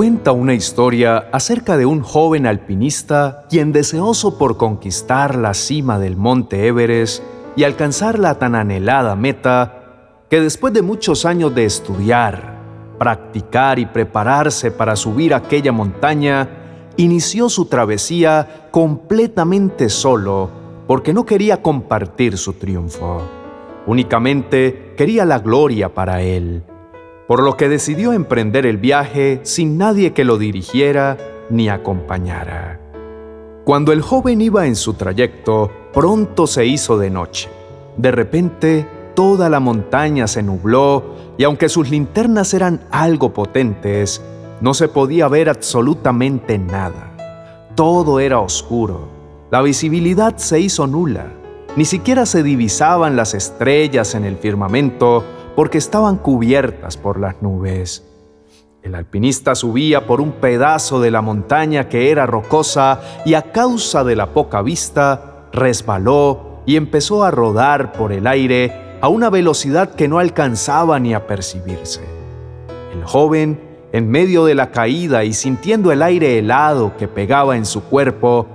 Cuenta una historia acerca de un joven alpinista quien deseoso por conquistar la cima del monte Everest y alcanzar la tan anhelada meta, que después de muchos años de estudiar, practicar y prepararse para subir aquella montaña, inició su travesía completamente solo porque no quería compartir su triunfo. Únicamente quería la gloria para él, por lo que decidió emprender el viaje sin nadie que lo dirigiera ni acompañara. Cuando el joven iba en su trayecto, pronto se hizo de noche. De repente, toda la montaña se nubló y aunque sus linternas eran algo potentes, no se podía ver absolutamente nada. Todo era oscuro. La visibilidad se hizo nula. Ni siquiera se divisaban las estrellas en el firmamento porque estaban cubiertas por las nubes. El alpinista subía por un pedazo de la montaña que era rocosa y a causa de la poca vista resbaló y empezó a rodar por el aire a una velocidad que no alcanzaba ni a percibirse. El joven, en medio de la caída y sintiendo el aire helado que pegaba en su cuerpo,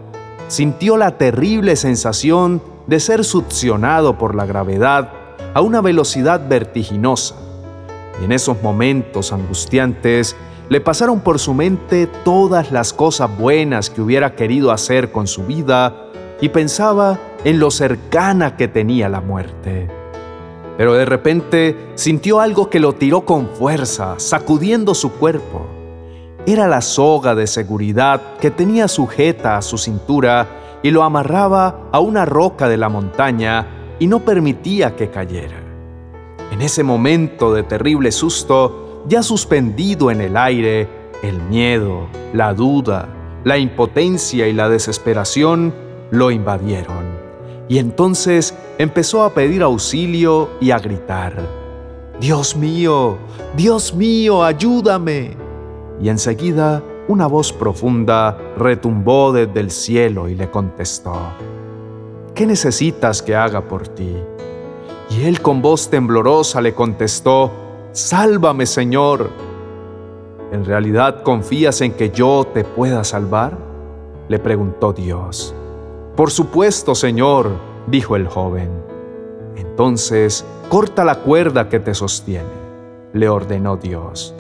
sintió la terrible sensación de ser succionado por la gravedad a una velocidad vertiginosa y en esos momentos angustiantes le pasaron por su mente todas las cosas buenas que hubiera querido hacer con su vida y pensaba en lo cercana que tenía la muerte. Pero de repente sintió algo que lo tiró con fuerza, sacudiendo su cuerpo. Era la soga de seguridad que tenía sujeta a su cintura y lo amarraba a una roca de la montaña y no permitía que cayera. En ese momento de terrible susto, ya suspendido en el aire, el miedo, la duda, la impotencia y la desesperación lo invadieron. Y entonces empezó a pedir auxilio y a gritar, Dios mío, Dios mío, ayúdame. Y enseguida una voz profunda retumbó desde el cielo y le contestó, ¿qué necesitas que haga por ti? Y él con voz temblorosa le contestó, Sálvame, Señor. ¿En realidad confías en que yo te pueda salvar? Le preguntó Dios. Por supuesto, Señor, dijo el joven. Entonces, corta la cuerda que te sostiene, le ordenó Dios.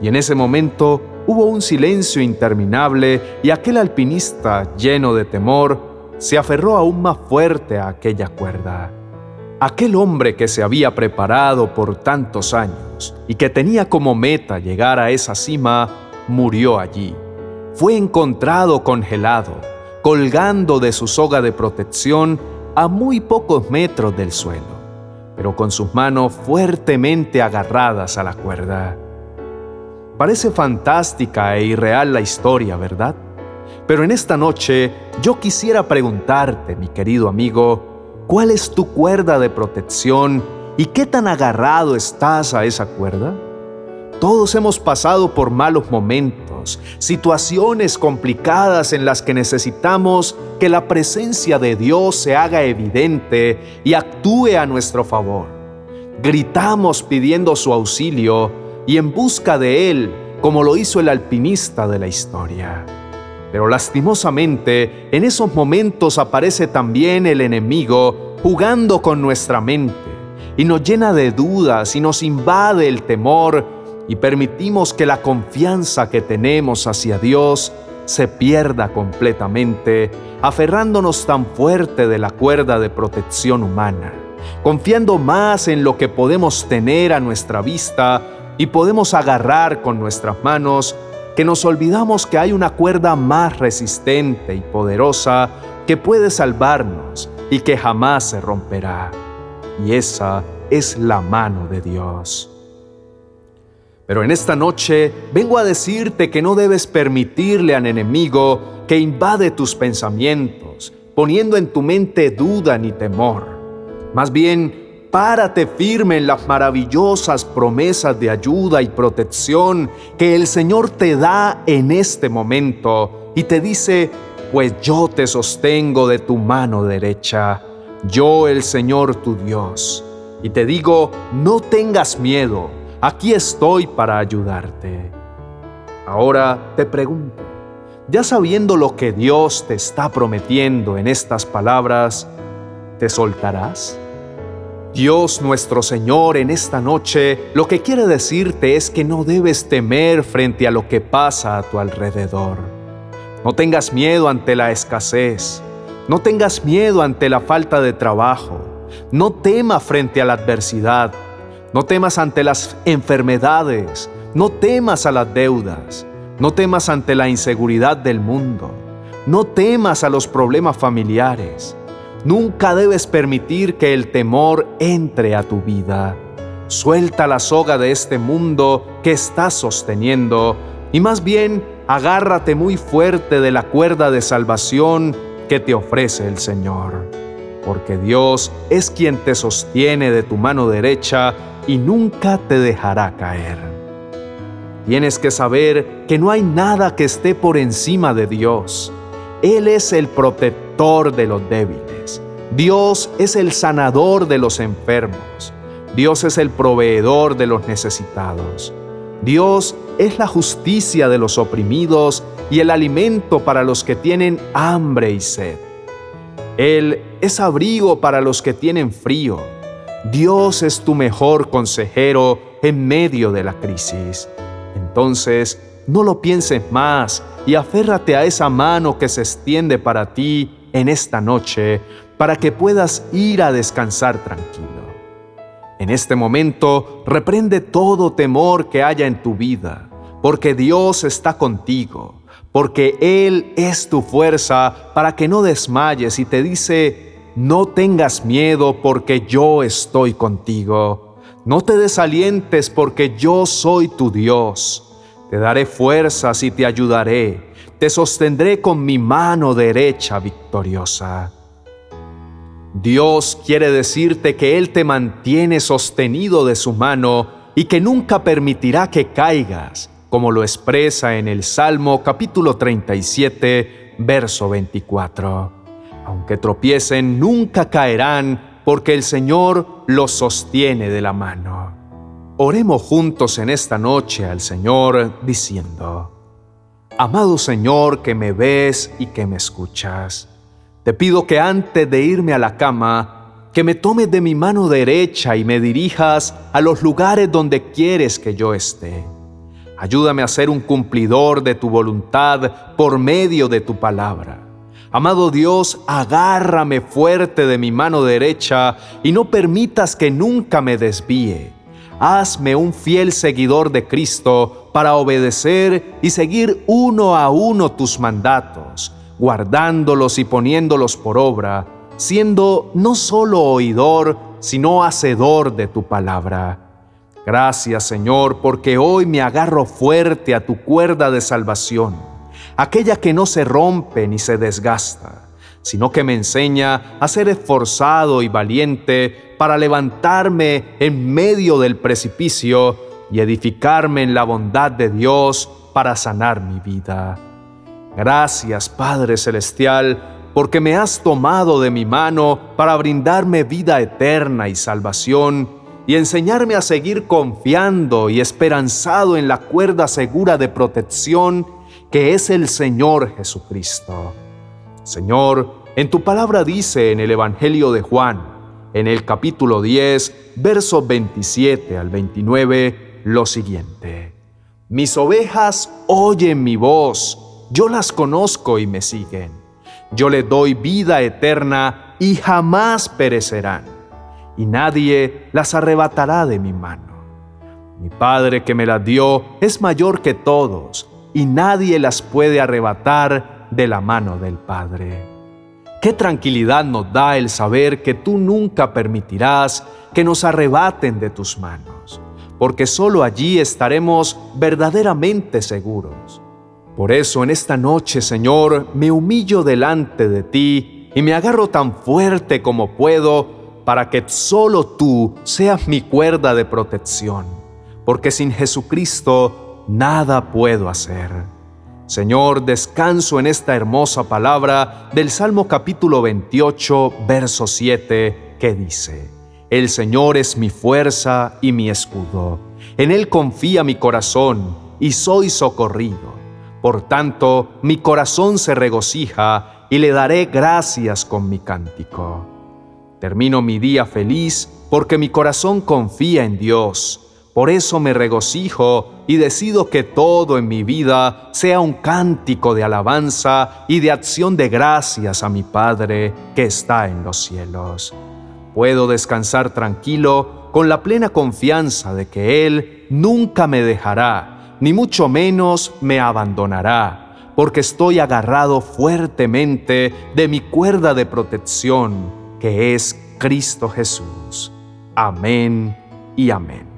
Y en ese momento hubo un silencio interminable y aquel alpinista, lleno de temor, se aferró aún más fuerte a aquella cuerda. Aquel hombre que se había preparado por tantos años y que tenía como meta llegar a esa cima, murió allí. Fue encontrado congelado, colgando de su soga de protección a muy pocos metros del suelo, pero con sus manos fuertemente agarradas a la cuerda. Parece fantástica e irreal la historia, ¿verdad? Pero en esta noche yo quisiera preguntarte, mi querido amigo, ¿Cuál es tu cuerda de protección y qué tan agarrado estás a esa cuerda? Todos hemos pasado por malos momentos, situaciones complicadas en las que necesitamos que la presencia de Dios se haga evidente y actúe a nuestro favor. Gritamos pidiendo su auxilio y en busca de Él, como lo hizo el alpinista de la historia. Pero lastimosamente, en esos momentos aparece también el enemigo jugando con nuestra mente y nos llena de dudas y nos invade el temor y permitimos que la confianza que tenemos hacia Dios se pierda completamente, aferrándonos tan fuerte de la cuerda de protección humana, confiando más en lo que podemos tener a nuestra vista y podemos agarrar con nuestras manos que nos olvidamos que hay una cuerda más resistente y poderosa que puede salvarnos y que jamás se romperá. Y esa es la mano de Dios. Pero en esta noche vengo a decirte que no debes permitirle al enemigo que invade tus pensamientos, poniendo en tu mente duda ni temor. Más bien, Párate firme en las maravillosas promesas de ayuda y protección que el Señor te da en este momento y te dice, pues yo te sostengo de tu mano derecha, yo el Señor tu Dios. Y te digo, no tengas miedo, aquí estoy para ayudarte. Ahora te pregunto, ya sabiendo lo que Dios te está prometiendo en estas palabras, ¿te soltarás? Dios nuestro Señor en esta noche lo que quiere decirte es que no debes temer frente a lo que pasa a tu alrededor. No tengas miedo ante la escasez, no tengas miedo ante la falta de trabajo, no temas frente a la adversidad, no temas ante las enfermedades, no temas a las deudas, no temas ante la inseguridad del mundo, no temas a los problemas familiares. Nunca debes permitir que el temor entre a tu vida. Suelta la soga de este mundo que estás sosteniendo y más bien agárrate muy fuerte de la cuerda de salvación que te ofrece el Señor. Porque Dios es quien te sostiene de tu mano derecha y nunca te dejará caer. Tienes que saber que no hay nada que esté por encima de Dios. Él es el protector de los débiles. Dios es el sanador de los enfermos. Dios es el proveedor de los necesitados. Dios es la justicia de los oprimidos y el alimento para los que tienen hambre y sed. Él es abrigo para los que tienen frío. Dios es tu mejor consejero en medio de la crisis. Entonces, no lo pienses más y aférrate a esa mano que se extiende para ti en esta noche para que puedas ir a descansar tranquilo. En este momento, reprende todo temor que haya en tu vida, porque Dios está contigo, porque Él es tu fuerza para que no desmayes y te dice, no tengas miedo porque yo estoy contigo. No te desalientes porque yo soy tu Dios. Te daré fuerzas y te ayudaré. Te sostendré con mi mano derecha victoriosa. Dios quiere decirte que Él te mantiene sostenido de su mano y que nunca permitirá que caigas, como lo expresa en el Salmo capítulo 37, verso 24. Aunque tropiecen, nunca caerán, porque el Señor los sostiene de la mano. Oremos juntos en esta noche al Señor diciendo, Amado Señor que me ves y que me escuchas, te pido que antes de irme a la cama, que me tomes de mi mano derecha y me dirijas a los lugares donde quieres que yo esté. Ayúdame a ser un cumplidor de tu voluntad por medio de tu palabra. Amado Dios, agárrame fuerte de mi mano derecha y no permitas que nunca me desvíe. Hazme un fiel seguidor de Cristo para obedecer y seguir uno a uno tus mandatos guardándolos y poniéndolos por obra, siendo no solo oidor, sino hacedor de tu palabra. Gracias Señor, porque hoy me agarro fuerte a tu cuerda de salvación, aquella que no se rompe ni se desgasta, sino que me enseña a ser esforzado y valiente para levantarme en medio del precipicio y edificarme en la bondad de Dios para sanar mi vida. Gracias, Padre Celestial, porque me has tomado de mi mano para brindarme vida eterna y salvación y enseñarme a seguir confiando y esperanzado en la cuerda segura de protección que es el Señor Jesucristo. Señor, en tu palabra dice en el Evangelio de Juan, en el capítulo 10, versos 27 al 29, lo siguiente. Mis ovejas oyen mi voz yo las conozco y me siguen. Yo les doy vida eterna y jamás perecerán, y nadie las arrebatará de mi mano. Mi Padre que me las dio es mayor que todos, y nadie las puede arrebatar de la mano del Padre. Qué tranquilidad nos da el saber que tú nunca permitirás que nos arrebaten de tus manos, porque solo allí estaremos verdaderamente seguros. Por eso en esta noche, Señor, me humillo delante de ti y me agarro tan fuerte como puedo para que solo tú seas mi cuerda de protección, porque sin Jesucristo nada puedo hacer. Señor, descanso en esta hermosa palabra del Salmo capítulo 28, verso 7, que dice, El Señor es mi fuerza y mi escudo, en Él confía mi corazón y soy socorrido. Por tanto, mi corazón se regocija y le daré gracias con mi cántico. Termino mi día feliz porque mi corazón confía en Dios. Por eso me regocijo y decido que todo en mi vida sea un cántico de alabanza y de acción de gracias a mi Padre que está en los cielos. Puedo descansar tranquilo con la plena confianza de que Él nunca me dejará, ni mucho menos me abandonará, porque estoy agarrado fuertemente de mi cuerda de protección, que es Cristo Jesús. Amén y amén.